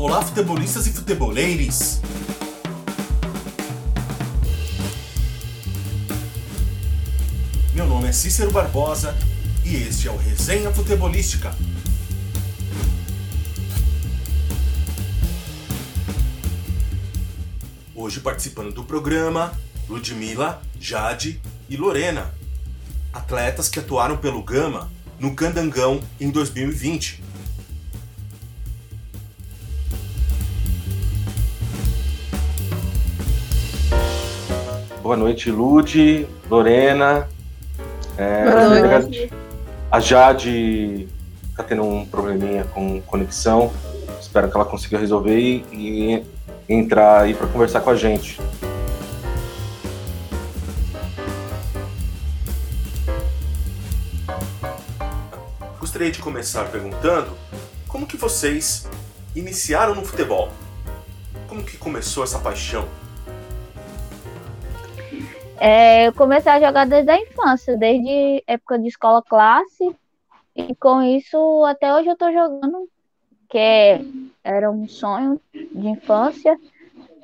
Olá, futebolistas e futeboleiros! Meu nome é Cícero Barbosa e este é o Resenha Futebolística. Hoje participando do programa, Ludmila, Jade e Lorena, atletas que atuaram pelo Gama no Candangão em 2020. Boa noite, Lude, Lorena. É, Boa noite. A Jade está tendo um probleminha com conexão. Espero que ela consiga resolver e, e entrar aí para conversar com a gente. Gostaria de começar perguntando como que vocês iniciaram no futebol? Como que começou essa paixão? É, eu comecei a jogar desde a infância, desde época de escola classe, e com isso até hoje eu tô jogando, que é, era um sonho de infância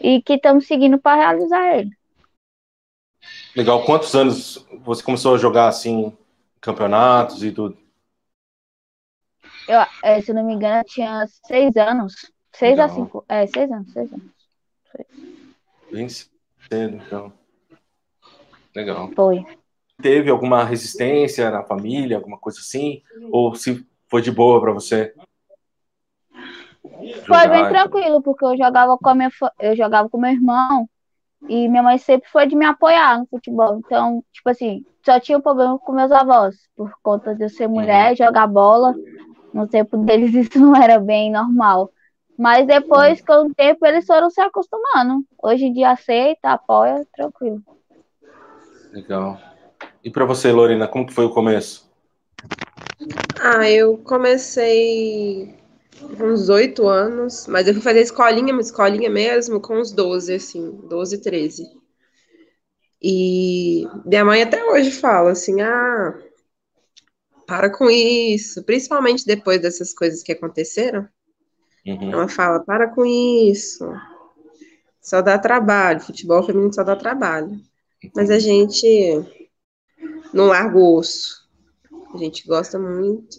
e que estamos seguindo para realizar ele. Legal. Quantos anos você começou a jogar assim, campeonatos e tudo? Eu, é, se não me engano, eu tinha seis anos. Seis Legal. a cinco. É, seis anos, seis anos. Bem cedo, então. Legal. Foi. Teve alguma resistência na família, alguma coisa assim? Ou se foi de boa para você? Foi bem tranquilo, porque eu jogava com a minha, eu jogava com meu irmão e minha mãe sempre foi de me apoiar no futebol. Então, tipo assim, só tinha um problema com meus avós, por conta de eu ser mulher e jogar bola. No tempo deles isso não era bem normal. Mas depois, com o tempo, eles foram se acostumando. Hoje em dia aceita, apoia, tranquilo. Legal. E para você, Lorena, como que foi o começo? Ah, eu comecei com uns oito anos, mas eu fui fazer escolinha, uma escolinha mesmo, com uns 12, assim, 12, 13. E minha mãe até hoje fala assim, ah, para com isso, principalmente depois dessas coisas que aconteceram. Uhum. Ela fala, para com isso, só dá trabalho, futebol feminino só dá trabalho. Mas a gente não larga o osso. A gente gosta muito.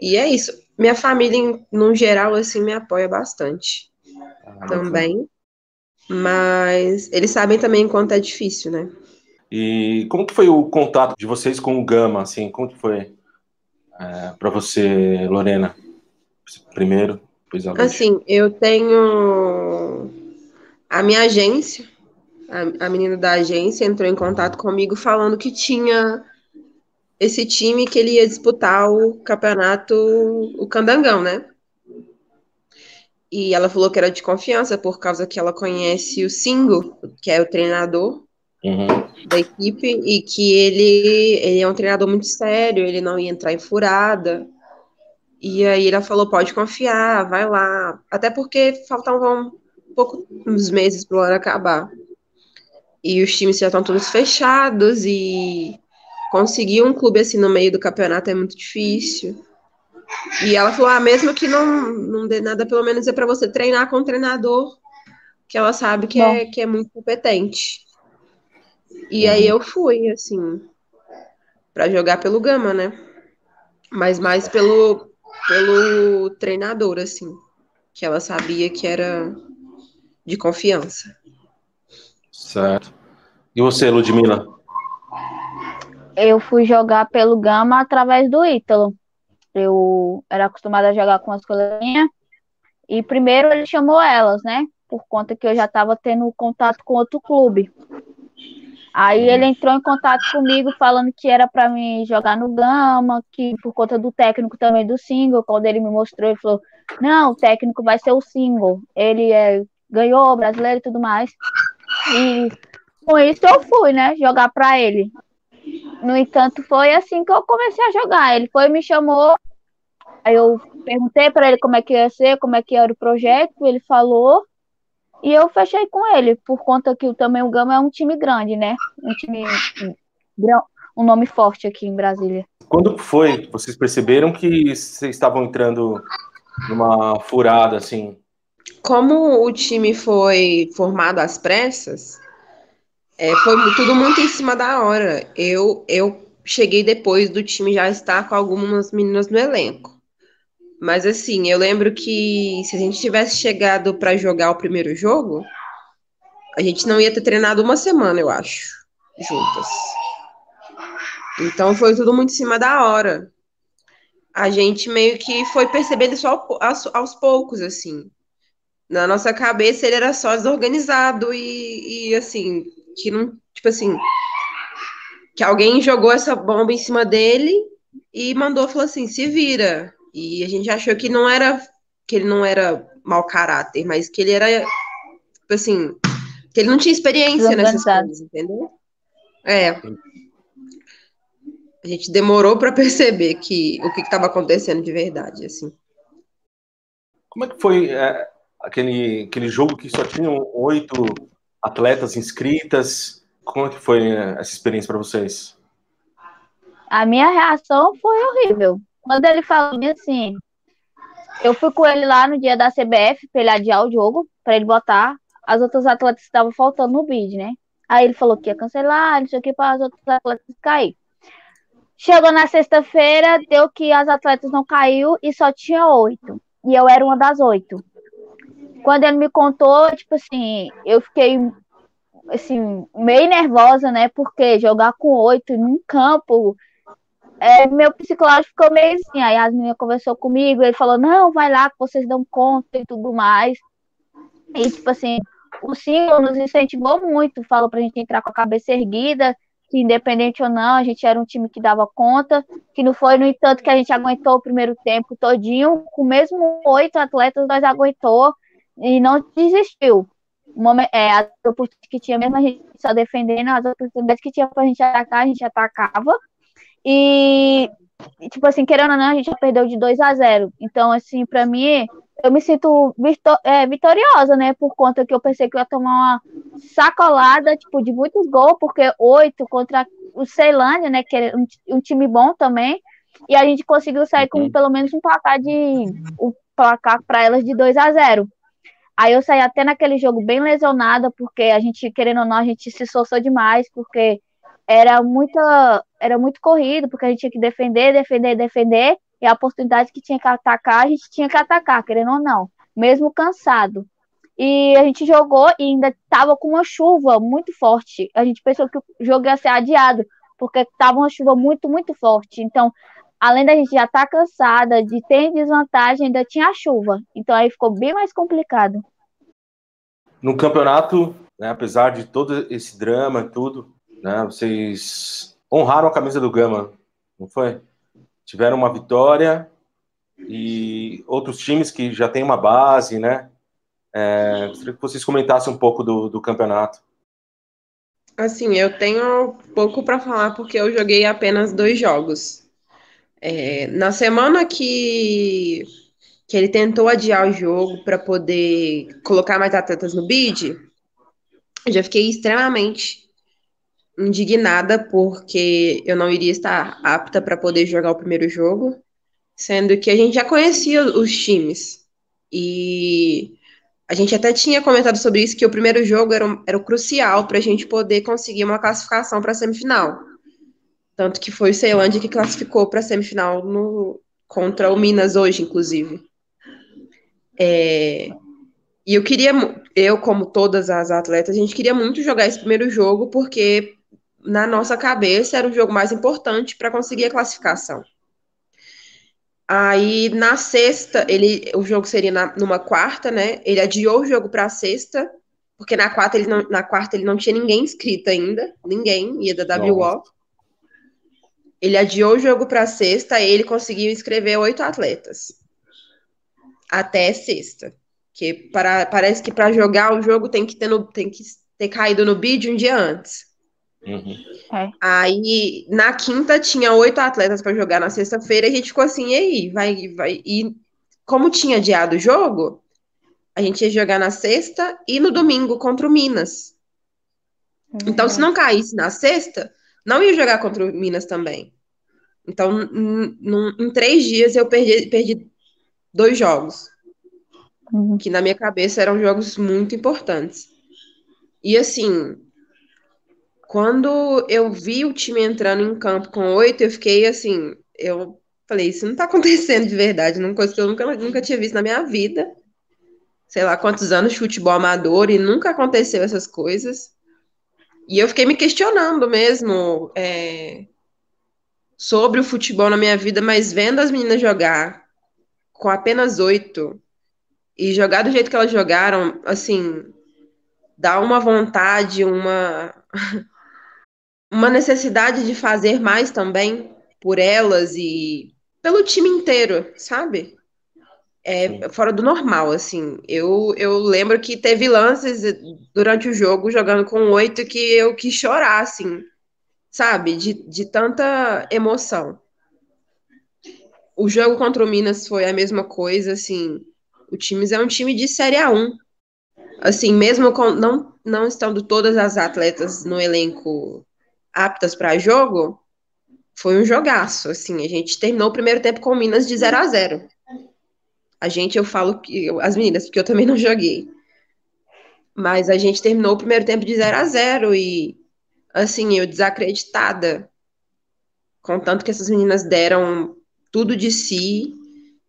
E é isso. Minha família, no geral, assim, me apoia bastante Ah, também. Mas eles sabem também quanto é difícil, né? E como que foi o contato de vocês com o Gama, assim? Como que foi para você, Lorena? Primeiro, depois a. Assim, eu tenho a minha agência, a, a menina da agência entrou em contato comigo falando que tinha esse time que ele ia disputar o campeonato, o Candangão, né? E ela falou que era de confiança por causa que ela conhece o Singo, que é o treinador Uhum. da equipe, e que ele, ele é um treinador muito sério, ele não ia entrar em furada. E aí ela falou, pode confiar, vai lá. Até porque faltavam pouco, uns meses para o ano acabar. E os times já estão todos fechados e conseguir um clube assim no meio do campeonato é muito difícil. E ela falou, ah, mesmo que não, não dê nada, pelo menos é para você treinar com um treinador que ela sabe que é, que é muito competente. E aí eu fui, assim, para jogar pelo Gama, né? Mas mais pelo, pelo treinador, assim, que ela sabia que era de confiança. Certo. E você, Ludmila? Eu fui jogar pelo Gama através do Ítalo. Eu era acostumada a jogar com as coleguinhas. E primeiro ele chamou elas, né? Por conta que eu já estava tendo contato com outro clube. Aí ele entrou em contato comigo falando que era para mim jogar no Gama, que por conta do técnico também do single, quando ele me mostrou, ele falou: "Não, o técnico vai ser o single. Ele é, ganhou o brasileiro e tudo mais". E com isso eu fui, né, jogar para ele. No entanto, foi assim que eu comecei a jogar. Ele foi e me chamou. Aí eu perguntei para ele como é que ia ser, como é que era o projeto, ele falou. E eu fechei com ele, por conta que o- também o Gama é um time grande, né? Um time um nome forte aqui em Brasília. Quando foi que vocês perceberam que vocês estavam entrando numa furada, assim. Como o time foi formado às pressas, é, foi tudo muito em cima da hora. Eu, eu cheguei depois do time já estar com algumas meninas no elenco. Mas assim, eu lembro que se a gente tivesse chegado para jogar o primeiro jogo, a gente não ia ter treinado uma semana, eu acho, juntas. Então foi tudo muito em cima da hora. A gente meio que foi percebendo isso aos, aos poucos, assim. Na nossa cabeça ele era só desorganizado e, e assim, que não, tipo assim, que alguém jogou essa bomba em cima dele e mandou, falou assim, se vira. E a gente achou que não era que ele não era mau caráter, mas que ele era tipo assim, que ele não tinha experiência nessas coisas, entendeu? É. A gente demorou para perceber que o que estava acontecendo de verdade, assim. Como é que foi é, aquele, aquele jogo que só tinham oito atletas inscritas? Como é que foi é, essa experiência para vocês? A minha reação foi horrível. Quando ele falou assim, eu fui com ele lá no dia da CBF para ele adiar o jogo, para ele botar as outras atletas que estavam faltando no bid, né? Aí ele falou que ia cancelar, não sei o que, para as outras atletas cair. Chegou na sexta-feira, deu que as atletas não caiu e só tinha oito. E eu era uma das oito. Quando ele me contou, tipo assim, eu fiquei assim, meio nervosa, né? Porque jogar com oito num campo é, meu psicológico ficou meio assim. Aí as meninas conversou comigo, ele falou: não, vai lá que vocês dão conta e tudo mais. E, tipo assim, o Single nos incentivou muito, falou pra gente entrar com a cabeça erguida, que independente ou não, a gente era um time que dava conta, que não foi, no entanto, que a gente aguentou o primeiro tempo todinho, com mesmo oito atletas, nós aguentou e não desistiu. Momento, é, as oportunidades que tinha, mesmo a gente só defendendo, as oportunidades que tinha pra gente atacar, a gente atacava, e, tipo assim, querendo ou não, a gente já perdeu de 2 a 0. Então, assim, para mim, eu me sinto é, vitoriosa, né? Por conta que eu pensei que eu ia tomar uma sacolada, tipo, de muitos gols, porque oito contra o Ceilândia, né? Que é um, um, time bom também. E a gente conseguiu sair com pelo menos um placar de. um placar para elas de 2 a 0 Aí eu saí até naquele jogo bem lesionada, porque a gente, querendo ou não, a gente se esforçou demais, porque era muita era muito corrido, porque a gente tinha que defender, defender, defender, e a oportunidade que tinha que atacar, a gente tinha que atacar, querendo ou não, mesmo cansado. E a gente jogou e ainda estava com uma chuva muito forte. A gente pensou que o jogo ia ser adiado, porque estava uma chuva muito, muito forte. Então, além da gente já estar tá cansada, de ter desvantagem, ainda tinha a chuva. Então aí ficou bem mais complicado. No campeonato, né, apesar de todo esse drama e tudo, né? Vocês honraram a camisa do Gama, não foi? Tiveram uma vitória e outros times que já têm uma base, né? É, gostaria que vocês comentassem um pouco do, do campeonato. Assim, eu tenho pouco para falar porque eu joguei apenas dois jogos. É, na semana que, que ele tentou adiar o jogo para poder colocar mais atletas no bid, eu já fiquei extremamente indignada porque eu não iria estar apta para poder jogar o primeiro jogo, sendo que a gente já conhecia os times. E a gente até tinha comentado sobre isso, que o primeiro jogo era, era o crucial para a gente poder conseguir uma classificação para a semifinal. Tanto que foi o Ceilândia que classificou para a semifinal no, contra o Minas hoje, inclusive. É, e eu queria, eu, como todas as atletas, a gente queria muito jogar esse primeiro jogo, porque na nossa cabeça, era o jogo mais importante para conseguir a classificação. Aí na sexta, ele, o jogo seria na, numa quarta, né? Ele adiou o jogo para sexta, porque na quarta ele não, na quarta ele não tinha ninguém inscrito ainda, ninguém ia da WO. Ele adiou o jogo para sexta e ele conseguiu inscrever oito atletas até sexta. Que para, parece que para jogar o jogo tem que ter no, tem que ter caído no bid um dia antes. Uhum. É. Aí na quinta tinha oito atletas para jogar na sexta-feira e a gente ficou assim, e aí, vai, vai. E como tinha adiado o jogo, a gente ia jogar na sexta e no domingo contra o Minas. Uhum. Então, se não caísse na sexta, não ia jogar contra o Minas também. Então, em três dias eu perdi, perdi dois jogos, uhum. que na minha cabeça eram jogos muito importantes. E assim, quando eu vi o time entrando em campo com oito, eu fiquei assim, eu falei, isso não tá acontecendo de verdade, uma coisa que eu nunca, nunca tinha visto na minha vida. Sei lá quantos anos de futebol amador e nunca aconteceu essas coisas. E eu fiquei me questionando mesmo é, sobre o futebol na minha vida, mas vendo as meninas jogar com apenas oito e jogar do jeito que elas jogaram, assim, dá uma vontade, uma uma necessidade de fazer mais também por elas e pelo time inteiro, sabe? É, fora do normal, assim. Eu, eu lembro que teve lances durante o jogo jogando com oito que eu quis chorar, assim, sabe? De, de tanta emoção. O jogo contra o Minas foi a mesma coisa, assim. O Times é um time de Série A1. Assim, mesmo com, não, não estando todas as atletas no elenco aptas para jogo, foi um jogaço, assim, a gente terminou o primeiro tempo com Minas de 0 a 0. A gente, eu falo que as meninas, porque eu também não joguei. Mas a gente terminou o primeiro tempo de 0 a 0 e assim, eu desacreditada com tanto que essas meninas deram tudo de si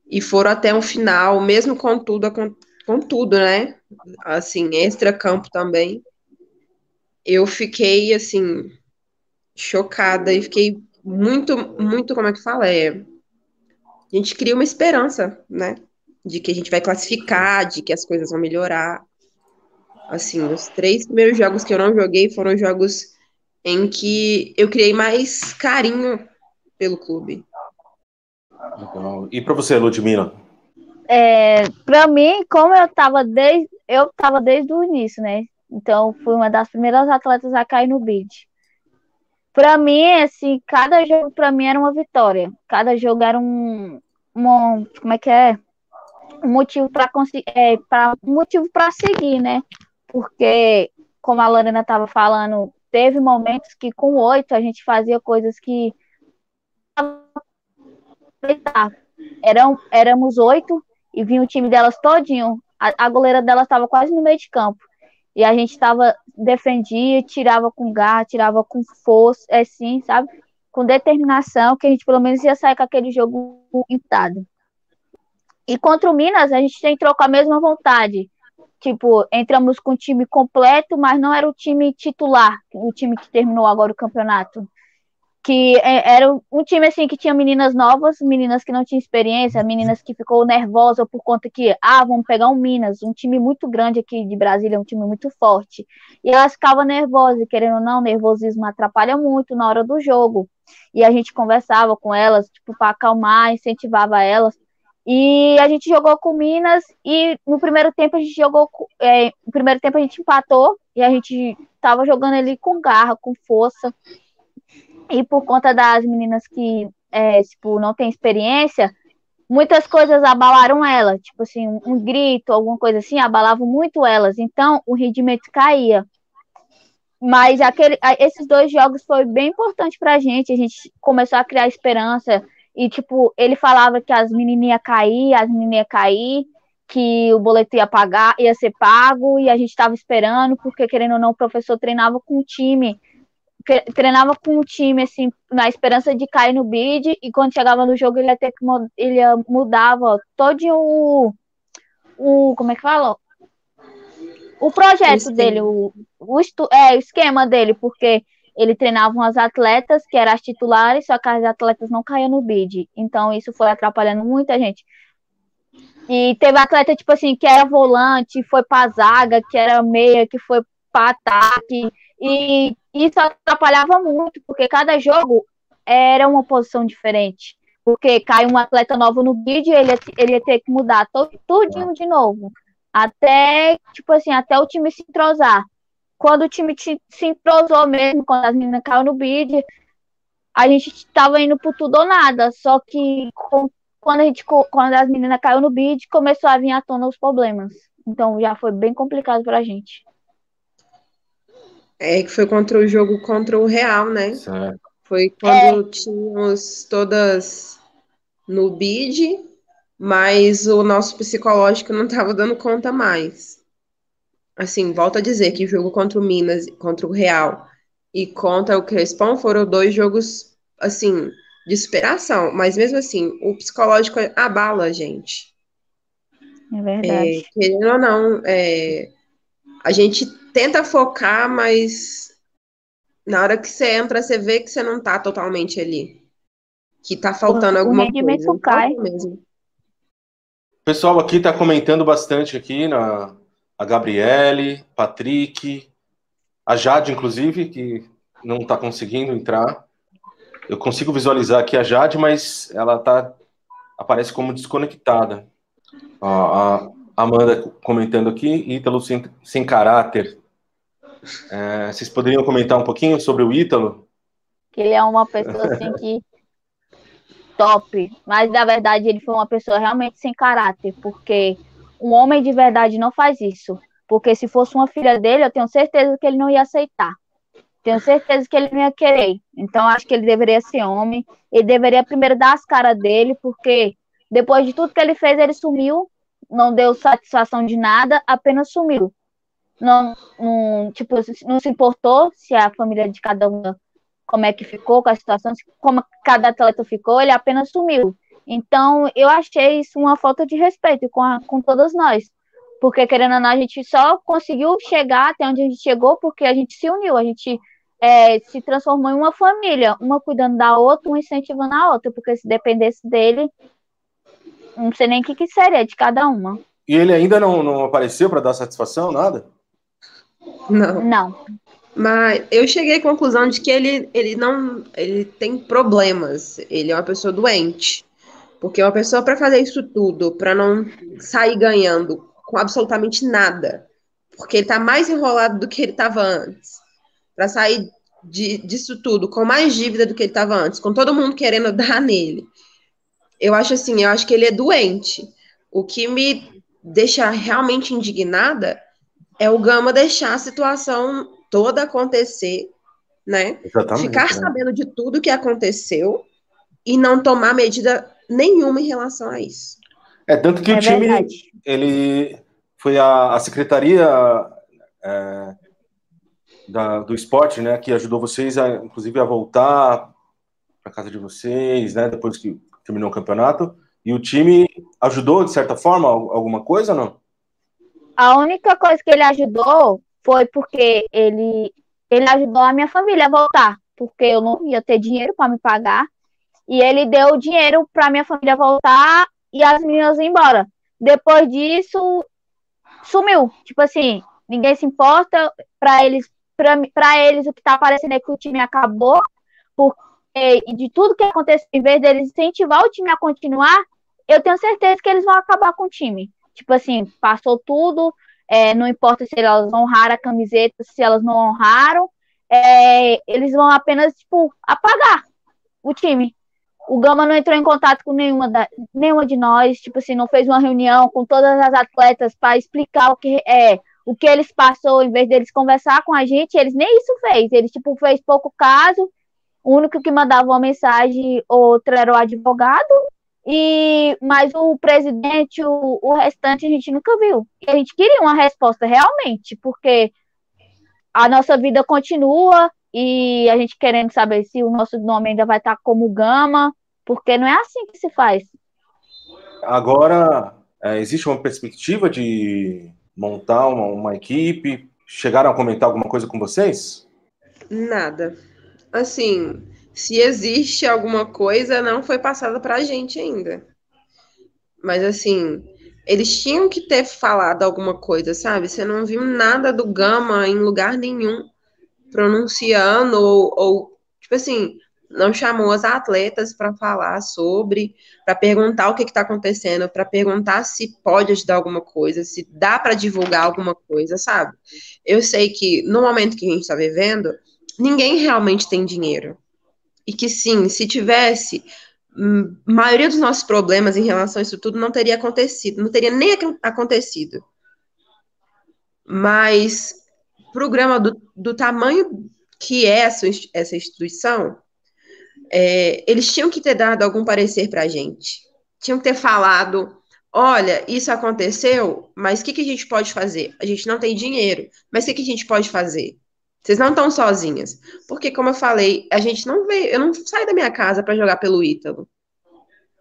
e foram até um final, mesmo com tudo, com, com tudo, né? Assim, extra campo também. Eu fiquei assim chocada e fiquei muito, muito, como é que fala? É, a gente cria uma esperança, né? De que a gente vai classificar, de que as coisas vão melhorar. Assim, os três primeiros jogos que eu não joguei foram jogos em que eu criei mais carinho pelo clube. Legal. E para você, Ludmila? É, para mim, como eu estava desde eu tava desde o início, né? Então, fui uma das primeiras atletas a cair no bid. Para mim, assim, cada jogo para mim era uma vitória. Cada jogo era um, um como é que é? Um motivo para é, um motivo para seguir, né? Porque como a Lorena estava falando, teve momentos que com oito a gente fazia coisas que eram éramos oito e vinha o time delas todinho. A, a goleira delas estava quase no meio de campo. E a gente tava, defendia, tirava com garra, tirava com força, assim, sabe? Com determinação, que a gente pelo menos ia sair com aquele jogo empatado. E contra o Minas, a gente entrou com a mesma vontade. Tipo, entramos com o time completo, mas não era o time titular, o time que terminou agora o campeonato que é, era um time assim que tinha meninas novas, meninas que não tinham experiência, meninas que ficou nervosa por conta que ah, vamos pegar um Minas, um time muito grande aqui de Brasília, um time muito forte. E elas ficavam nervosas, querendo ou não, nervosismo atrapalha muito na hora do jogo. E a gente conversava com elas, tipo, para acalmar, incentivava elas. E a gente jogou com Minas e no primeiro tempo a gente jogou, é, no primeiro tempo a gente empatou e a gente tava jogando ali com garra, com força. E por conta das meninas que, é, tipo, não têm experiência, muitas coisas abalaram ela. Tipo assim, um, um grito, alguma coisa assim, abalavam muito elas. Então, o rendimento caía. Mas aquele, esses dois jogos foi bem importante pra gente. A gente começou a criar esperança. E, tipo, ele falava que as meninas iam cair, as meninas iam cair, que o boleto ia pagar, ia ser pago, e a gente estava esperando, porque, querendo ou não, o professor treinava com o time treinava com o time, assim, na esperança de cair no bid, e quando chegava no jogo ele ia ter que ele mudava todo o, o como é que fala? O projeto o dele, o, o, é, o esquema dele, porque ele treinava as atletas que eram as titulares, só que as atletas não caíam no bid. Então isso foi atrapalhando muita gente. E teve atleta, tipo assim, que era volante, foi pra zaga, que era meia, que foi pra ataque. E isso atrapalhava muito, porque cada jogo era uma posição diferente. Porque cai um atleta novo no vídeo, ele, ele ia ter que mudar todo, tudinho de novo. Até, tipo assim, até o time se entrosar. Quando o time se entrosou mesmo, quando as meninas caíram no bid, a gente estava indo por tudo ou nada. Só que com, quando, a gente, quando as meninas caíram no bid, começou a vir à tona os problemas. Então já foi bem complicado para a gente. É, que foi contra o jogo contra o Real, né? Foi quando é. tínhamos todas no bid mas o nosso psicológico não estava dando conta mais. Assim, volto a dizer que o jogo contra o Minas, contra o Real e contra o Crespão foram dois jogos, assim, de superação, mas mesmo assim, o psicológico abala a gente. É verdade. É, querendo ou não, é, a gente tenta focar, mas na hora que você entra, você vê que você não tá totalmente ali. Que tá faltando o alguma rendimento coisa. cai. Mesmo. O pessoal aqui está comentando bastante aqui, na, a Gabriele, Patrick, a Jade, inclusive, que não está conseguindo entrar. Eu consigo visualizar aqui a Jade, mas ela tá, aparece como desconectada. A Amanda comentando aqui, Ítalo sem, sem caráter. É, vocês poderiam comentar um pouquinho sobre o Ítalo? Ele é uma pessoa assim que top, mas na verdade ele foi uma pessoa realmente sem caráter, porque um homem de verdade não faz isso. Porque se fosse uma filha dele, eu tenho certeza que ele não ia aceitar. Tenho certeza que ele não ia querer. Então acho que ele deveria ser homem. Ele deveria primeiro dar as caras dele, porque depois de tudo que ele fez, ele sumiu, não deu satisfação de nada, apenas sumiu. Não, não, tipo, não se importou se a família de cada um como é que ficou com a situação, como cada atleta ficou, ele apenas sumiu. Então, eu achei isso uma falta de respeito com, a, com todos nós. Porque, querendo ou não, a gente só conseguiu chegar até onde a gente chegou porque a gente se uniu, a gente é, se transformou em uma família, uma cuidando da outra, uma incentivando a outra, porque se dependesse dele, não sei nem o que, que seria de cada uma. E ele ainda não, não apareceu para dar satisfação, nada? Não. Não. Mas eu cheguei à conclusão de que ele, ele não ele tem problemas. Ele é uma pessoa doente. Porque uma pessoa para fazer isso tudo, para não sair ganhando com absolutamente nada, porque ele tá mais enrolado do que ele estava antes, para sair de, disso tudo com mais dívida do que ele estava antes, com todo mundo querendo dar nele. Eu acho assim, eu acho que ele é doente. O que me deixa realmente indignada é o Gama deixar a situação toda acontecer, né? Exatamente, Ficar né? sabendo de tudo que aconteceu e não tomar medida nenhuma em relação a isso. É, tanto que É o time, verdade. ele foi a, a secretaria é, da- do esporte, né, que ajudou vocês, a, inclusive, a voltar para casa de vocês, né, depois que terminou o campeonato. E o time ajudou, de certa forma, al- alguma coisa ou não? A única coisa que ele ajudou foi porque ele, ele ajudou a minha família a voltar, porque eu não ia ter dinheiro para me pagar. E ele deu dinheiro para minha família voltar e as meninas embora. Depois disso, sumiu. Tipo assim, ninguém se importa. Para eles, para eles, o que tá aparecendo é que o time acabou. Porque de tudo que aconteceu, em vez deles incentivar o time a continuar, eu tenho certeza que eles vão acabar com o time. Tipo assim, passou tudo, é, não importa se elas honraram a camiseta, se elas não honraram, é, eles vão apenas, tipo, apagar o time. O Gama não entrou em contato com nenhuma, da, nenhuma de nós, tipo assim, não fez uma reunião com todas as atletas para explicar o que é o que eles passou, em vez deles conversar com a gente, eles nem isso fez, eles tipo fez pouco caso. O único que mandava uma mensagem, outro era o advogado, e mas o presidente, o, o restante a gente nunca viu. E a gente queria uma resposta realmente, porque a nossa vida continua e a gente querendo saber se o nosso nome ainda vai estar como Gama, porque não é assim que se faz. Agora, é, existe uma perspectiva de montar uma, uma equipe? Chegaram a comentar alguma coisa com vocês? Nada. Assim, se existe alguma coisa, não foi passada pra gente ainda. Mas assim, eles tinham que ter falado alguma coisa, sabe? Você não viu nada do Gama em lugar nenhum pronunciando ou, ou tipo assim, não chamou as atletas para falar sobre, para perguntar o que está acontecendo, para perguntar se pode ajudar alguma coisa, se dá para divulgar alguma coisa, sabe? Eu sei que no momento que a gente está vivendo, ninguém realmente tem dinheiro. E que sim, se tivesse, hum, a maioria dos nossos problemas em relação a isso tudo não teria acontecido, não teria nem ac- acontecido. Mas programa do, do tamanho que é essa, essa instituição, é, eles tinham que ter dado algum parecer para a gente. tinham que ter falado: olha, isso aconteceu, mas o que, que a gente pode fazer? A gente não tem dinheiro, mas o que, que a gente pode fazer? Vocês não estão sozinhas. Porque, como eu falei, a gente não veio. Eu não saí da minha casa para jogar pelo Ítalo.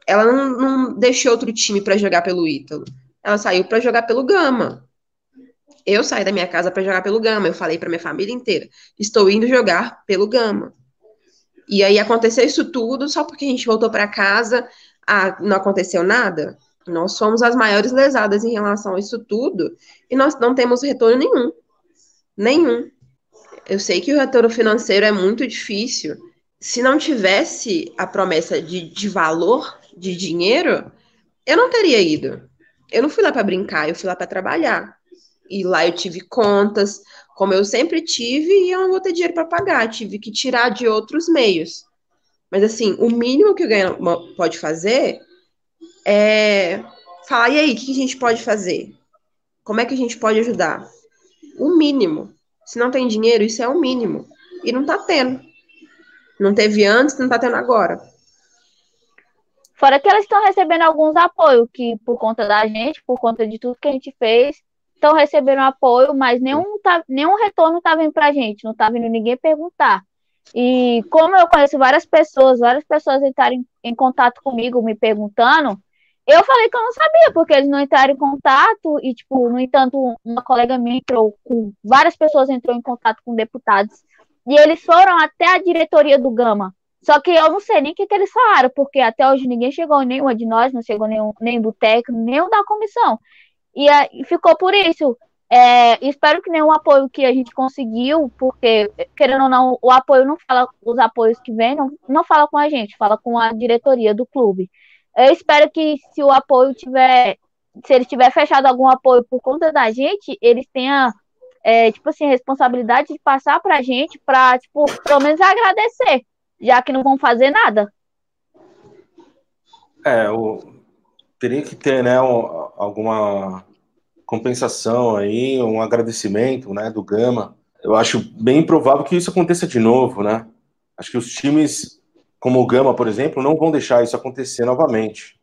Ela não, não deixou outro time para jogar pelo Ítalo. Ela saiu para jogar pelo Gama. Eu saí da minha casa para jogar pelo Gama. Eu falei para minha família inteira: estou indo jogar pelo Gama. E aí aconteceu isso tudo só porque a gente voltou para casa, ah, não aconteceu nada. Nós fomos as maiores lesadas em relação a isso tudo e nós não temos retorno nenhum. Nenhum. Eu sei que o retorno financeiro é muito difícil. Se não tivesse a promessa de, de valor, de dinheiro, eu não teria ido. Eu não fui lá para brincar, eu fui lá para trabalhar. E lá eu tive contas, como eu sempre tive, e eu não vou ter dinheiro para pagar, tive que tirar de outros meios. Mas assim, o mínimo que o ganho pode fazer é falar, e aí, o que a gente pode fazer? Como é que a gente pode ajudar? O mínimo. Se não tem dinheiro, isso é o mínimo. E não tá tendo. Não teve antes, não tá tendo agora. Fora que elas estão recebendo alguns apoios, que por conta da gente, por conta de tudo que a gente fez, estão recebendo apoio, mas nenhum, tá, nenhum retorno tá vindo pra gente, não tá vindo ninguém perguntar. E como eu conheço várias pessoas, várias pessoas entraram em, contato comigo me perguntando, eu falei que eu não sabia, porque eles não entraram em contato, e, tipo, no entanto, uma colega minha entrou com. Várias pessoas entrou em contato com deputados, e eles foram até a diretoria do Gama. Só que eu não sei nem o que, que eles falaram, porque até hoje ninguém chegou, nenhuma de nós, não chegou nenhum, nem do técnico, nem o da comissão. E, e ficou por isso. É, espero que nenhum apoio que a gente conseguiu, porque, querendo ou não, o apoio não fala, os apoios que vêm, não, não fala com a gente, fala com a diretoria do clube. Eu espero que se o apoio tiver, se ele tiver fechado algum apoio por conta da gente, eles tenham, é, tipo assim, responsabilidade de passar pra gente, pra, tipo, pelo menos agradecer, já que não vão fazer nada. É, o, teria que ter, né, um, alguma compensação aí, um agradecimento, né, do Gama. Eu acho bem improvável que isso aconteça de novo, né? Acho que os times como o Gama, por exemplo, não vão deixar isso acontecer novamente.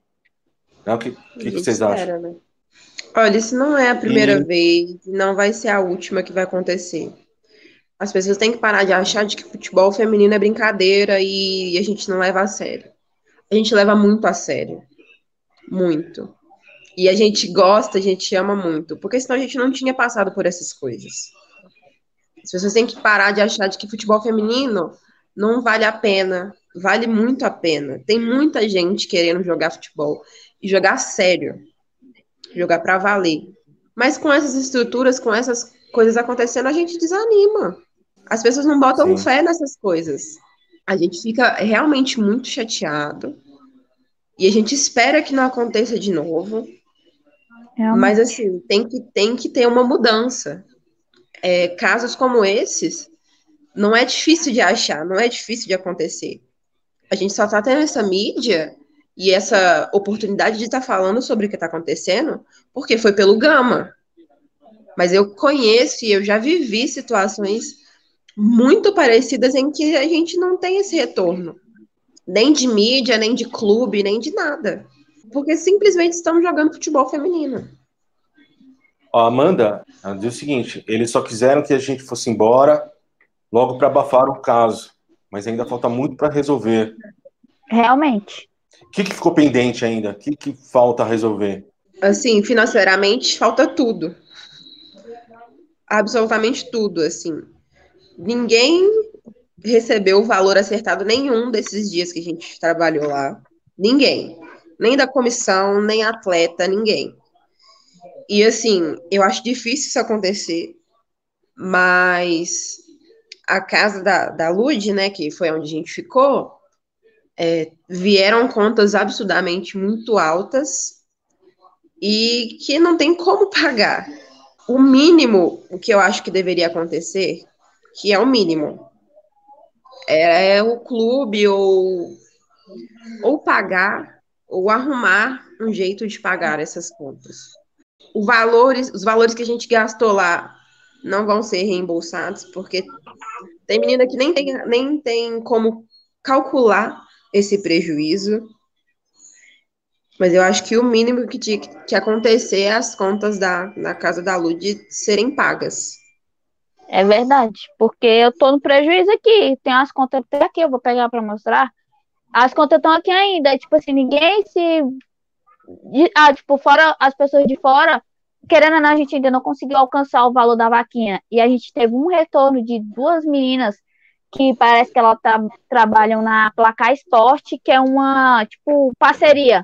Né? O que, que, que vocês espera, acham? Né? Olha, isso não é a primeira e... vez, não vai ser a última que vai acontecer. As pessoas têm que parar de achar de que futebol feminino é brincadeira e a gente não leva a sério. A gente leva muito a sério. Muito. E a gente gosta, a gente ama muito. Porque senão a gente não tinha passado por essas coisas. As pessoas têm que parar de achar de que futebol feminino não vale a pena, vale muito a pena. Tem muita gente querendo jogar futebol e jogar sério, jogar para valer. Mas com essas estruturas, com essas coisas acontecendo, a gente desanima. As pessoas não botam Sim. fé nessas coisas. A gente fica realmente muito chateado. E a gente espera que não aconteça de novo. Realmente. Mas assim, tem que, tem que ter uma mudança. É, casos como esses não é difícil de achar, não é difícil de acontecer. A gente só está tendo essa mídia e essa oportunidade de estar tá falando sobre o que está acontecendo porque foi pelo Gama. Mas eu conheço e eu já vivi situações muito parecidas em que a gente não tem esse retorno. Nem de mídia, nem de clube, nem de nada. Porque simplesmente estamos jogando futebol feminino. Ó, Amanda, ela diz o seguinte: eles só quiseram que a gente fosse embora logo para abafar o caso mas ainda falta muito para resolver. Realmente. O que, que ficou pendente ainda? O que, que falta resolver? Assim, financeiramente, falta tudo. Absolutamente tudo, assim. Ninguém recebeu o valor acertado nenhum desses dias que a gente trabalhou lá. Ninguém. Nem da comissão, nem atleta, ninguém. E assim, eu acho difícil isso acontecer, mas a casa da, da Lud, né, que foi onde a gente ficou, é, vieram contas absurdamente muito altas e que não tem como pagar. O mínimo, o que eu acho que deveria acontecer, que é o mínimo, é, é o clube ou, ou pagar ou arrumar um jeito de pagar essas contas. O valores, os valores que a gente gastou lá não vão ser reembolsados, porque tem menina que nem tem, nem tem como calcular esse prejuízo. Mas eu acho que o mínimo que tinha que acontecer é as contas da, da casa da Lud serem pagas. É verdade, porque eu tô no prejuízo aqui. Tem as contas até aqui, eu vou pegar para mostrar. As contas estão aqui ainda. Tipo assim, ninguém se. Ah, tipo, fora as pessoas de fora, querendo ou não, a gente ainda não conseguiu alcançar o valor da vaquinha. E a gente teve um retorno de duas meninas que parece que elas tra trabalham na Placar Esporte, que é uma, tipo, parceria.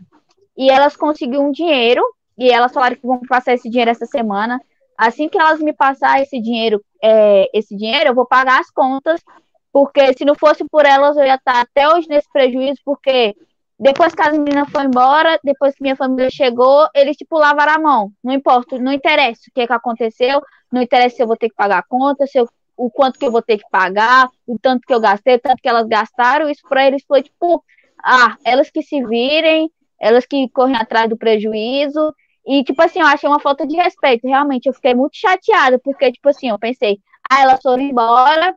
E elas conseguiram um dinheiro, e elas falaram que vão passar esse dinheiro essa semana. Assim que elas me passar esse dinheiro, é, esse dinheiro, eu vou pagar as contas, porque se não fosse por elas, eu ia estar até hoje nesse prejuízo, porque depois que as meninas foram embora, depois que minha família chegou, eles, tipo, lavaram a mão. Não importa, não interessa o que, que aconteceu, não interessa se eu vou ter que pagar a conta, se eu o quanto que eu vou ter que pagar, o tanto que eu gastei, o tanto que elas gastaram, isso para eles foi tipo, ah, elas que se virem, elas que correm atrás do prejuízo, e tipo assim, eu achei uma falta de respeito, realmente, eu fiquei muito chateada, porque tipo assim, eu pensei, ah, elas foram embora,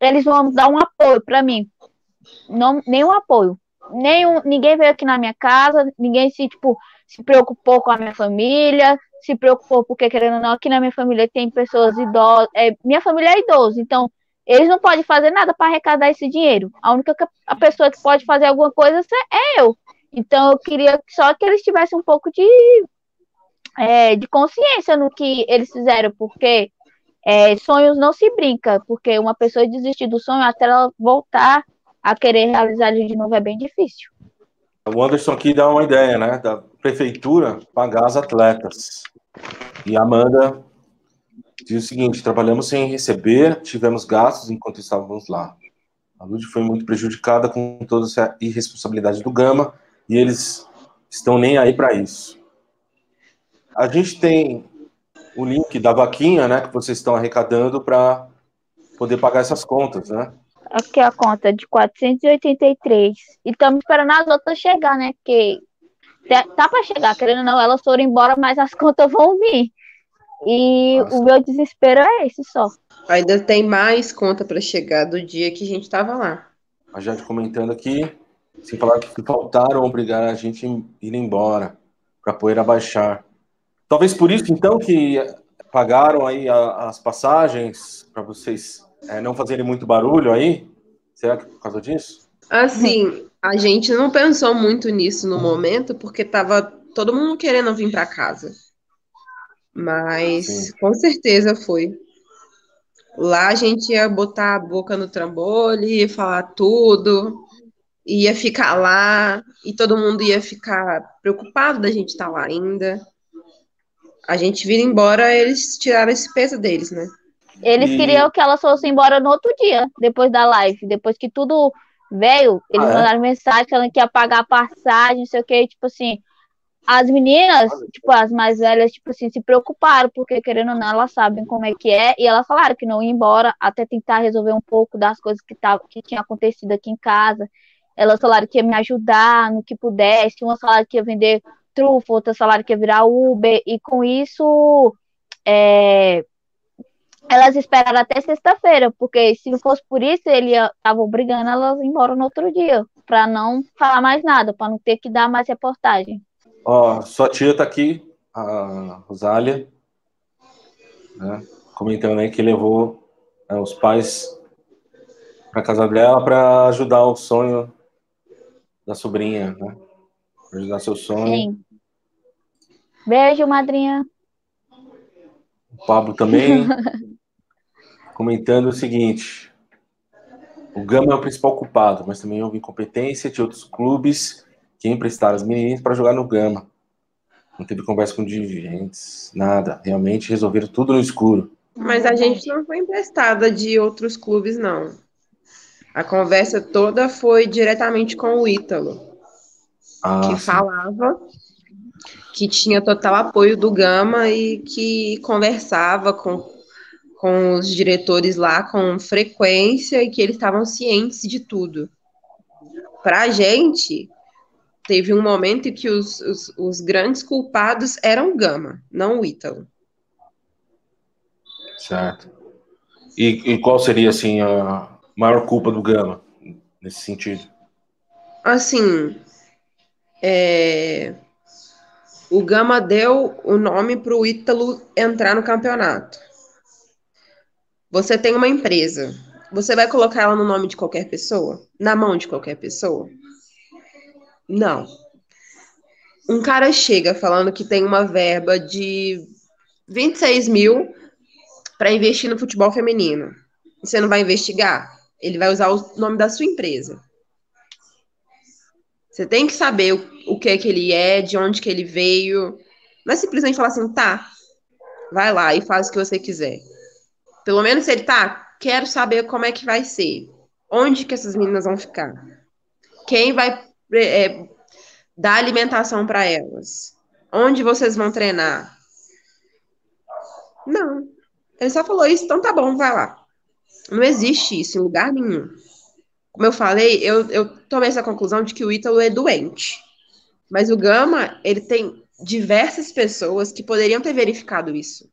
eles vão dar um apoio para mim, não, nenhum apoio, nenhum, ninguém veio aqui na minha casa, ninguém se, tipo, se preocupou com a minha família, se preocupou, porque querendo ou não, aqui na minha família tem pessoas idosas, é, minha família é idosa, então eles não podem fazer nada para arrecadar esse dinheiro. A única a pessoa que pode fazer alguma coisa é eu. Então eu queria só que eles tivessem um pouco de, é, de consciência no que eles fizeram, porque é, sonhos não se brinca, porque uma pessoa desistir do sonho até ela voltar a querer realizar ele de novo é bem difícil. O Anderson aqui dá uma ideia, né? Da prefeitura pagar as atletas. E a Amanda diz o seguinte: trabalhamos sem receber, tivemos gastos enquanto estávamos lá. A Lud foi muito prejudicada com toda essa irresponsabilidade do Gama e eles estão nem aí para isso. A gente tem o link da vaquinha, né, que vocês estão arrecadando para poder pagar essas contas, né? Aqui a conta de 483. E estamos esperando as outras chegar, né? Porque tá para chegar, querendo ou não, elas foram embora, mas as contas vão vir. E Nossa. o meu desespero é esse só. Ainda tem mais conta para chegar do dia que a gente tava lá. A gente comentando aqui, se falar que faltaram obrigar a gente a ir embora para poder abaixar. Talvez por isso então que pagaram aí as passagens para vocês é, não fazerem muito barulho aí? Será que é por causa disso? Assim, a gente não pensou muito nisso no momento, porque tava todo mundo querendo vir para casa. Mas Sim. com certeza foi. Lá a gente ia botar a boca no trambolho, ia falar tudo, ia ficar lá, e todo mundo ia ficar preocupado da gente estar tá lá ainda. A gente vir embora, eles tiraram esse peso deles, né? Eles e... queriam que elas fossem embora no outro dia, depois da live, depois que tudo veio, eles ah, é? mandaram mensagem falando que ia pagar a passagem, não sei o que, tipo assim. As meninas, tipo, as mais velhas, tipo assim, se preocuparam, porque querendo ou não, elas sabem como é que é, e elas falaram que não iam embora até tentar resolver um pouco das coisas que, tava, que tinha acontecido aqui em casa. Elas falaram que ia me ajudar no que pudesse, uma falaram que ia vender trufa, outra falaram que ia virar Uber, e com isso é, elas esperaram até sexta-feira, porque se não fosse por isso, ele estava obrigando elas embora no outro dia, para não falar mais nada, para não ter que dar mais reportagem. Ó, sua tia tá aqui, a Rosália, né, comentando aí que levou né, os pais para casa dela para ajudar o sonho da sobrinha, né? Pra ajudar seu sonho. Sim. Beijo, madrinha. O Pablo também. comentando o seguinte: o Gama é o principal culpado, mas também houve incompetência de outros clubes que emprestaram as meninas para jogar no Gama. Não teve conversa com dirigentes, nada. Realmente resolveram tudo no escuro. Mas a gente não foi emprestada de outros clubes, não. A conversa toda foi diretamente com o Ítalo, ah, que sim. falava que tinha total apoio do Gama e que conversava com com os diretores lá com frequência e que eles estavam cientes de tudo. Para a gente, teve um momento em que os, os, os, grandes culpados eram o Gama, não o Ítalo. Certo. E, e, qual seria, assim, a maior culpa do Gama, nesse sentido? Assim, é, o Gama deu o nome para o Ítalo entrar no campeonato. Você tem uma empresa. Você vai colocar ela no nome de qualquer pessoa? Na mão de qualquer pessoa? Não. Um cara chega falando que tem uma verba de 26 mil para investir no futebol feminino. Você não vai investigar? Ele vai usar o nome da sua empresa. Você tem que saber o, o que é que ele é, de onde que ele veio. Não é simplesmente falar assim, tá, vai lá e faz o que você quiser. Pelo menos ele tá, quero saber como é que vai ser. Onde que essas meninas vão ficar? Quem vai é, dar alimentação para elas? Onde vocês vão treinar? Não. Ele só falou isso, então tá bom, vai lá. Não existe isso em lugar nenhum. Como eu falei, eu, eu tomei essa conclusão de que o Ítalo é doente. Mas o Gama, ele tem diversas pessoas que poderiam ter verificado isso.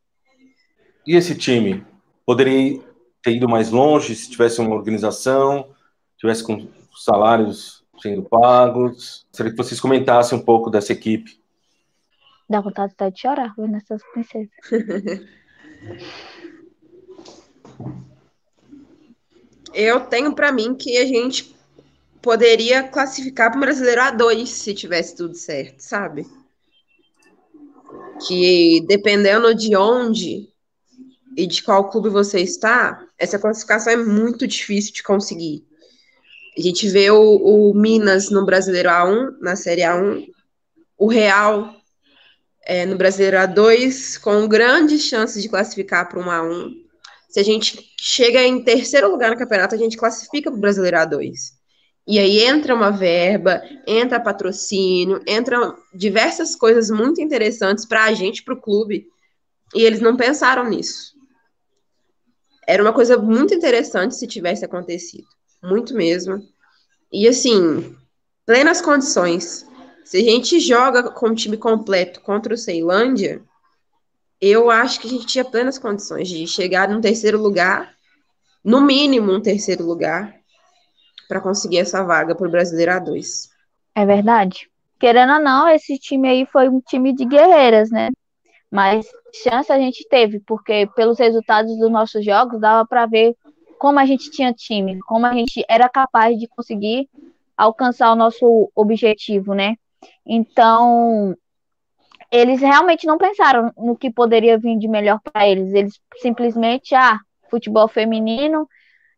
E esse time? Poderia ter ido mais longe se tivesse uma organização, tivesse com salários sendo pagos? Seria que vocês comentassem um pouco dessa equipe. Dá vontade até de chorar vendo essas princesas. Eu tenho para mim que a gente poderia classificar para o Brasileiro A2 se tivesse tudo certo, sabe? Que dependendo de onde e de qual clube você está, essa classificação é muito difícil de conseguir. A gente vê o, o Minas no Brasileiro A1, na Série A1, o Real é, no Brasileiro A2, com grandes chances de classificar para um A1 se a gente chega em terceiro lugar no campeonato, a gente classifica para o Brasileiro A2. E aí entra uma verba, entra patrocínio, entram diversas coisas muito interessantes para a gente, para o clube, e eles não pensaram nisso. Era uma coisa muito interessante se tivesse acontecido, muito mesmo. E assim, plenas condições. Se a gente joga com o time completo contra o Ceilândia, eu acho que a gente tinha plenas condições de chegar num terceiro lugar, no mínimo um terceiro lugar, para conseguir essa vaga para o Brasileiro A2. É verdade. Querendo ou não, esse time aí foi um time de guerreiras, né? Mas chance a gente teve, porque pelos resultados dos nossos jogos dava para ver como a gente tinha time, como a gente era capaz de conseguir alcançar o nosso objetivo, né? Então, eles realmente não pensaram no que poderia vir de melhor para eles. Eles simplesmente, ah, futebol feminino,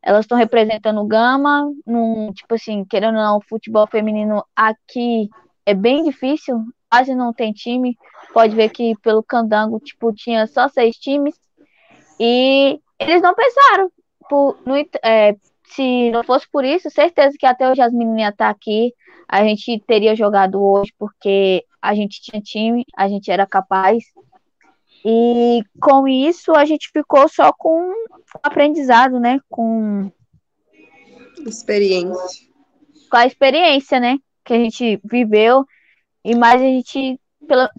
elas estão representando o Gama, num, tipo assim, querendo ou não, futebol feminino aqui é bem difícil, quase não tem time. Pode ver que pelo Candango, tipo, tinha só seis times. E eles não pensaram. Por, no, é, se não fosse por isso, certeza que até hoje as meninas tá aqui, a gente teria jogado hoje, porque a gente tinha time, a gente era capaz. E com isso a gente ficou só com aprendizado, né? Com experiência. Com a experiência, né? Que a gente viveu. E mais a gente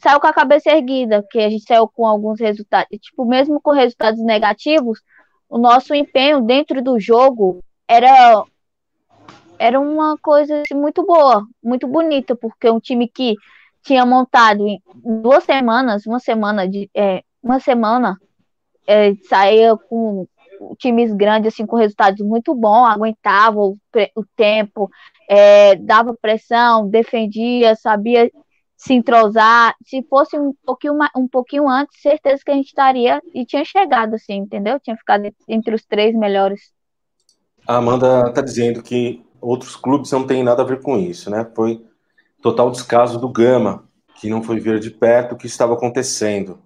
saiu com a cabeça erguida, que a gente saiu com alguns resultados. Tipo, mesmo com resultados negativos, o nosso empenho dentro do jogo era era uma coisa assim, muito boa, muito bonita, porque um time que tinha montado em duas semanas, uma semana de é, uma semana é, saía com times grandes assim com resultados muito bons, aguentava o, o tempo, é, dava pressão, defendia, sabia se entrosar. Se fosse um pouquinho um pouquinho antes, certeza que a gente estaria e tinha chegado assim, entendeu? Tinha ficado entre os três melhores. A Amanda está dizendo que outros clubes não têm nada a ver com isso, né? Foi total descaso do Gama, que não foi ver de perto o que estava acontecendo.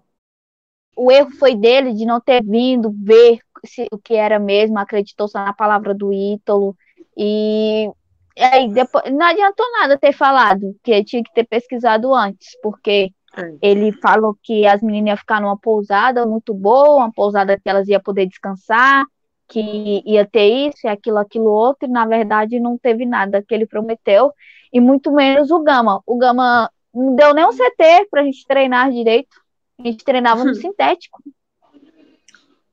O erro foi dele de não ter vindo ver se, o que era mesmo, acreditou só na palavra do Ítalo. E aí depois não adiantou nada ter falado, que tinha que ter pesquisado antes, porque é. ele falou que as meninas iam ficar numa pousada muito boa, uma pousada que elas iam poder descansar, que ia ter isso, aquilo, aquilo outro, e na verdade não teve nada que ele prometeu, e muito menos o Gama. O Gama não deu nem um CT para a gente treinar direito, a gente treinava no sintético.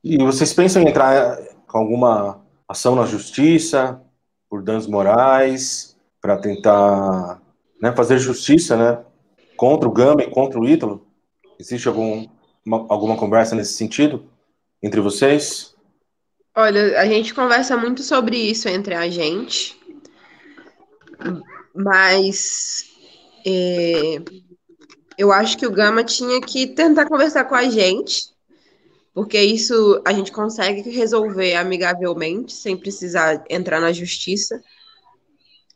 E vocês pensam em entrar com alguma ação na justiça por danos morais para tentar né, fazer justiça, né, contra o Gama e contra o Ítalo? Existe algum, uma, alguma conversa nesse sentido entre vocês? Olha, a gente conversa muito sobre isso entre a gente, mas é, eu acho que o Gama tinha que tentar conversar com a gente, porque isso a gente consegue resolver amigavelmente, sem precisar entrar na justiça.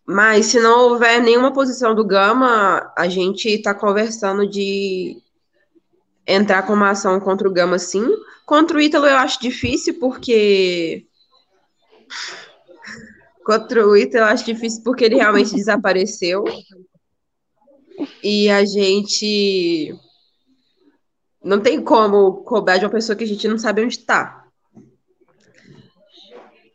Mas se não houver nenhuma posição do Gama, a gente está conversando de entrar com uma ação contra o Gama, sim. Contra o Ítalo eu acho difícil, porque. Contra o Ítalo eu acho difícil porque ele realmente desapareceu. E a gente. Não tem como cobrar de uma pessoa que a gente não sabe onde está.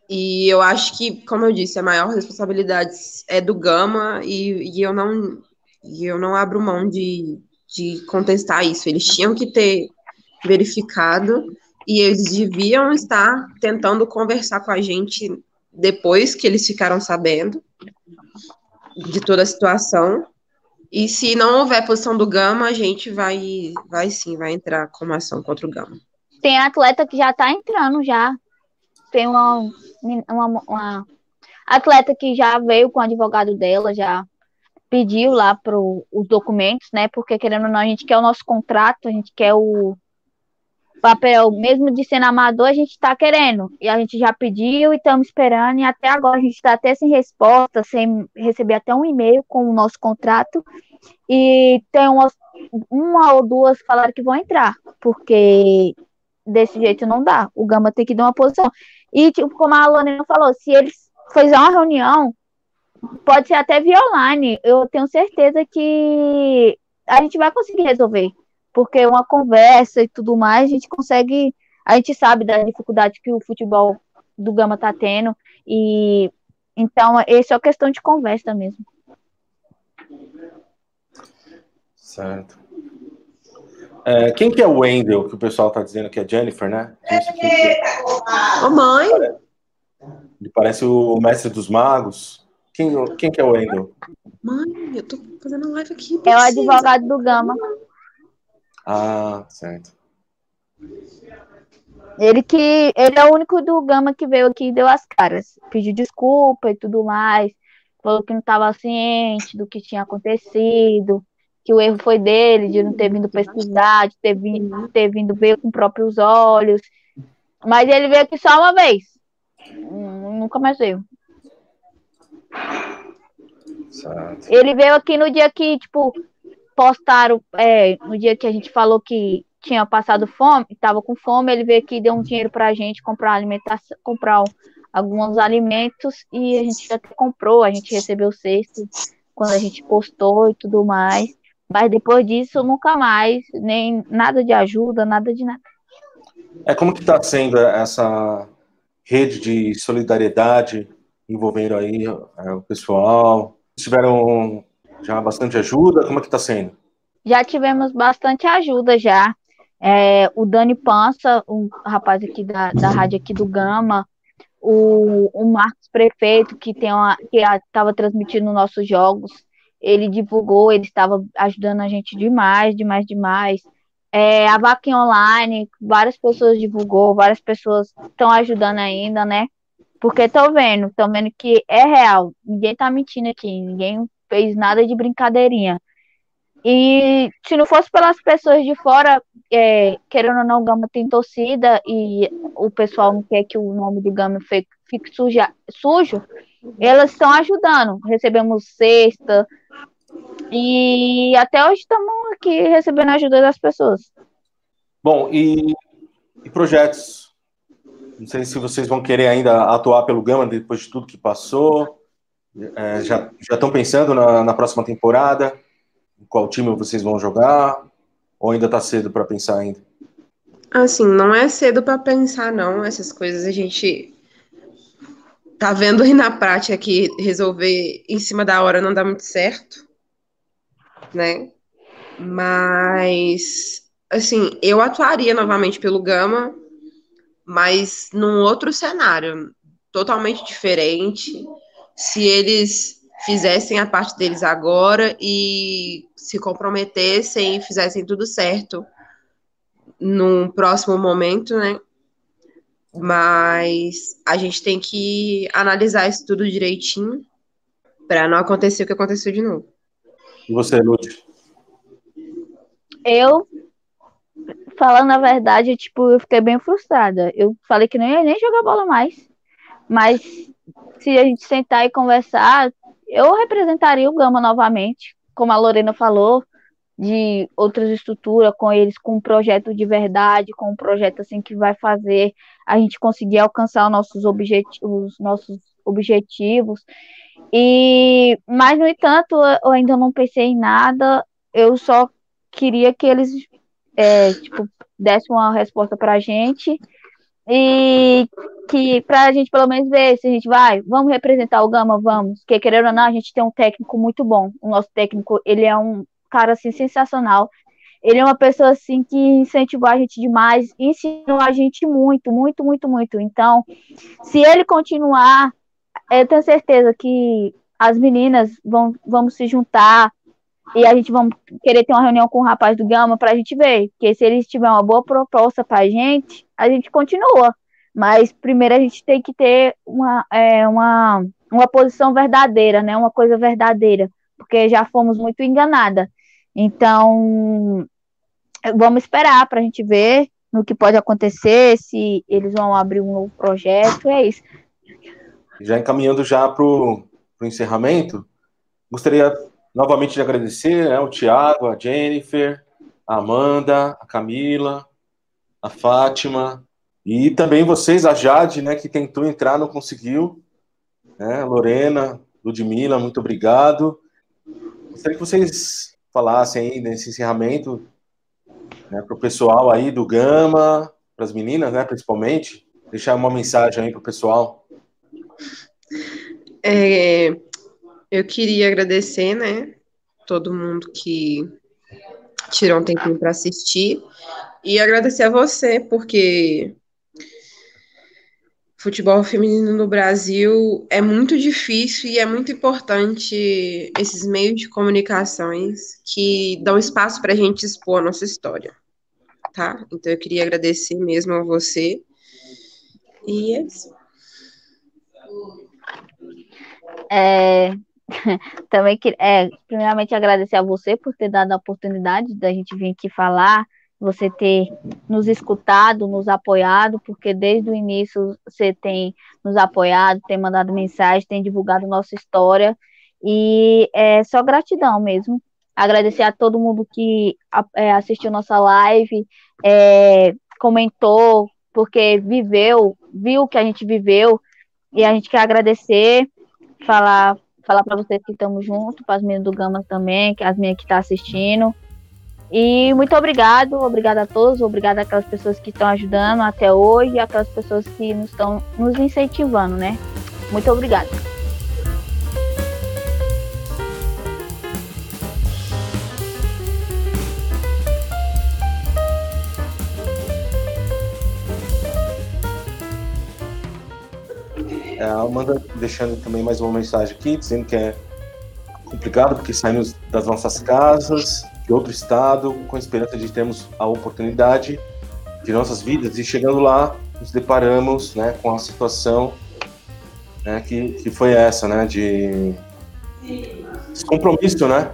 E eu acho que, como eu disse, a maior responsabilidade é do Gama e, e eu não e eu não abro mão de, de contestar isso. Eles tinham que ter verificado e eles deviam estar tentando conversar com a gente depois que eles ficaram sabendo de toda a situação. E se não houver posição do Gama, a gente vai, vai sim, vai entrar com ação contra o Gama. Tem atleta que já tá entrando já. Tem uma, uma, uma atleta que já veio com o advogado dela, já pediu lá pro, os documentos, né? Porque querendo ou não, a gente quer o nosso contrato, a gente quer o papel, mesmo de sendo amador, a gente está querendo. E a gente já pediu e estamos esperando, e até agora a gente está até sem resposta, sem receber até um e-mail com o nosso contrato. E tem umas, uma ou duas falaram que vão entrar, porque desse jeito não dá. O Gama tem que dar uma posição. E, tipo, como a Alana falou, se eles fizerem uma reunião, pode ser até via online, eu tenho certeza que a gente vai conseguir resolver porque uma conversa e tudo mais, a gente consegue, a gente sabe da dificuldade que o futebol do Gama tá tendo, e então essa é uma questão de conversa mesmo. Certo. É, quem que é o Wendel, que o pessoal tá dizendo que é Jennifer, né? Ô mãe! Ele parece o mestre dos magos. Quem, quem que é o Wendel? Mãe, eu tô fazendo live aqui. É o advogado do Gama. Ah, certo. Ele que ele é o único do Gama que veio aqui e deu as caras, pediu desculpa e tudo mais, falou que não estava ciente do que tinha acontecido, que o erro foi dele de não ter vindo pesquisar, de ter vindo, ter vindo ver com próprios olhos. Mas ele veio aqui só uma vez. Nunca mais veio. Certo. Ele veio aqui no dia que, tipo, postaram, é, no dia que a gente falou que tinha passado fome, estava com fome, ele veio aqui e deu um dinheiro para a gente comprar alimentação, comprar alguns alimentos e a gente até comprou, a gente recebeu o cesto quando a gente postou e tudo mais. Mas depois disso, nunca mais, nem nada de ajuda, nada de nada. É como que está sendo essa rede de solidariedade envolvendo aí é, o pessoal? Tiveram já bastante ajuda? Como é que está sendo? Já tivemos bastante ajuda já. É, o Dani Pança, um rapaz aqui da, da rádio aqui do Gama, o, o Marcos Prefeito, que tem uma, que estava transmitindo nossos jogos, ele divulgou, ele estava ajudando a gente demais, demais, demais. É, a Vaquinha Online, várias pessoas divulgou, várias pessoas estão ajudando ainda, né? Porque estão vendo, estão vendo que é real. Ninguém tá mentindo aqui, ninguém fez nada de brincadeirinha. E se não fosse pelas pessoas de fora, é, querendo ou não, Gama tem torcida e o pessoal não quer que o nome do Gama fique, fique suja, sujo, elas estão ajudando. Recebemos cesta e até hoje estamos aqui recebendo a ajuda das pessoas. Bom, e, e projetos? Não sei se vocês vão querer ainda atuar pelo Gama depois de tudo que passou. É, já estão pensando na, na, próxima temporada? Qual time vocês vão jogar? Ou ainda está cedo para pensar ainda? Assim, não é cedo para pensar, não. Essas coisas a gente tá vendo aí na prática que resolver em cima da hora não dá muito certo, né? Mas, assim, eu atuaria novamente pelo Gama, mas num outro cenário, totalmente diferente se eles fizessem a parte deles agora e se comprometessem e fizessem tudo certo num próximo momento, né? Mas a gente tem que analisar isso tudo direitinho para não acontecer o que aconteceu de novo. E você, Lúcio? Eu, falando a verdade, tipo, eu fiquei bem frustrada. Eu falei que não ia nem jogar bola mais. Mas se a gente sentar e conversar, eu representaria o Gama novamente, como a Lorena falou, de outras estruturas com eles, com um projeto de verdade, com um projeto assim que vai fazer a gente conseguir alcançar os nossos, objetivos, os nossos objetivos. E, mas no entanto, eu ainda não pensei em nada. Eu só queria que eles é, tipo, dessem uma resposta para a gente e que para a gente pelo menos ver se a gente vai, vamos representar o Gama, vamos, porque querendo ou não, a gente tem um técnico muito bom. O nosso técnico, ele é um cara assim sensacional. Ele é uma pessoa assim que incentivou a gente demais, ensinou a gente muito, muito, muito, muito. Então, se ele continuar, eu tenho certeza que as meninas vão vamos se juntar e a gente vamos querer ter uma reunião com o rapaz do Gama para a gente ver, que se eles tiverem uma boa proposta para a gente, a gente continua. Mas primeiro a gente tem que ter uma, é, uma, uma posição verdadeira, né? Uma coisa verdadeira, porque já fomos muito enganadas. Então, vamos esperar para a gente ver no que pode acontecer, se eles vão abrir um novo projeto, é isso. Já encaminhando já para o encerramento, gostaria novamente de agradecer né, o Tiago, a Jennifer, a Amanda, a Camila, a Fátima, e também vocês, a Jade, né, que tentou entrar, não conseguiu, né, Lorena, Ludmila, muito obrigado. Gostaria que vocês falassem aí nesse encerramento né, para o pessoal aí do Gama, para as meninas, né, principalmente, deixar uma mensagem aí para o pessoal. É, eu queria agradecer, né, todo mundo que tirou um tempinho para assistir e agradecer a você, porque futebol feminino no Brasil é muito difícil e é muito importante esses meios de comunicações que dão espaço para a gente expor a nossa história, tá? Então eu queria agradecer mesmo a você e é isso. É, também que é, primeiramente agradecer a você por ter dado a oportunidade da gente vir aqui falar, você ter nos escutado, nos apoiado, porque desde o início você tem nos apoiado, tem mandado mensagem, tem divulgado nossa história e é só gratidão mesmo. Agradecer a todo mundo que é, assistiu nossa live, é, comentou, porque viveu, viu o que a gente viveu e a gente quer agradecer, falar falar para vocês que estamos juntos, para as meninas do Gama também, que as minhas que estão tá assistindo. E muito obrigado, obrigado a todos, obrigado àquelas pessoas que estão ajudando até hoje aquelas pessoas que nos estão nos incentivando, né? Muito obrigada. A Amanda deixando também mais uma mensagem aqui, dizendo que é complicado porque saímos das nossas casas, de outro estado, com a esperança de termos a oportunidade de nossas vidas e chegando lá nos deparamos né, com a situação né, que, que foi essa, né, de compromisso, né,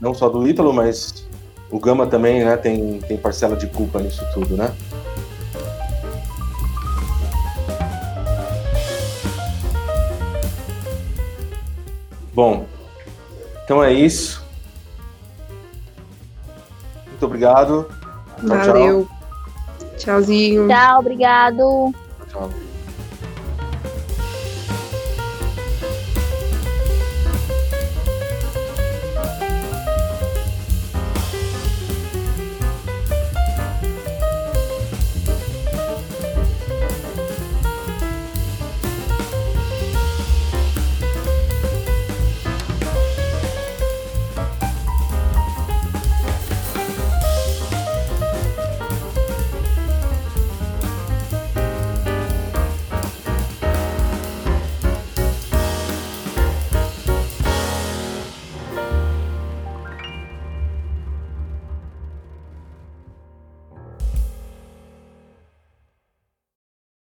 não só do Ítalo, mas o Gama também, né, tem, tem parcela de culpa nisso tudo, né. Bom, então é isso. Muito obrigado. Tchau, Valeu. Tchau. Tchauzinho. Tchau, obrigado. Tchau.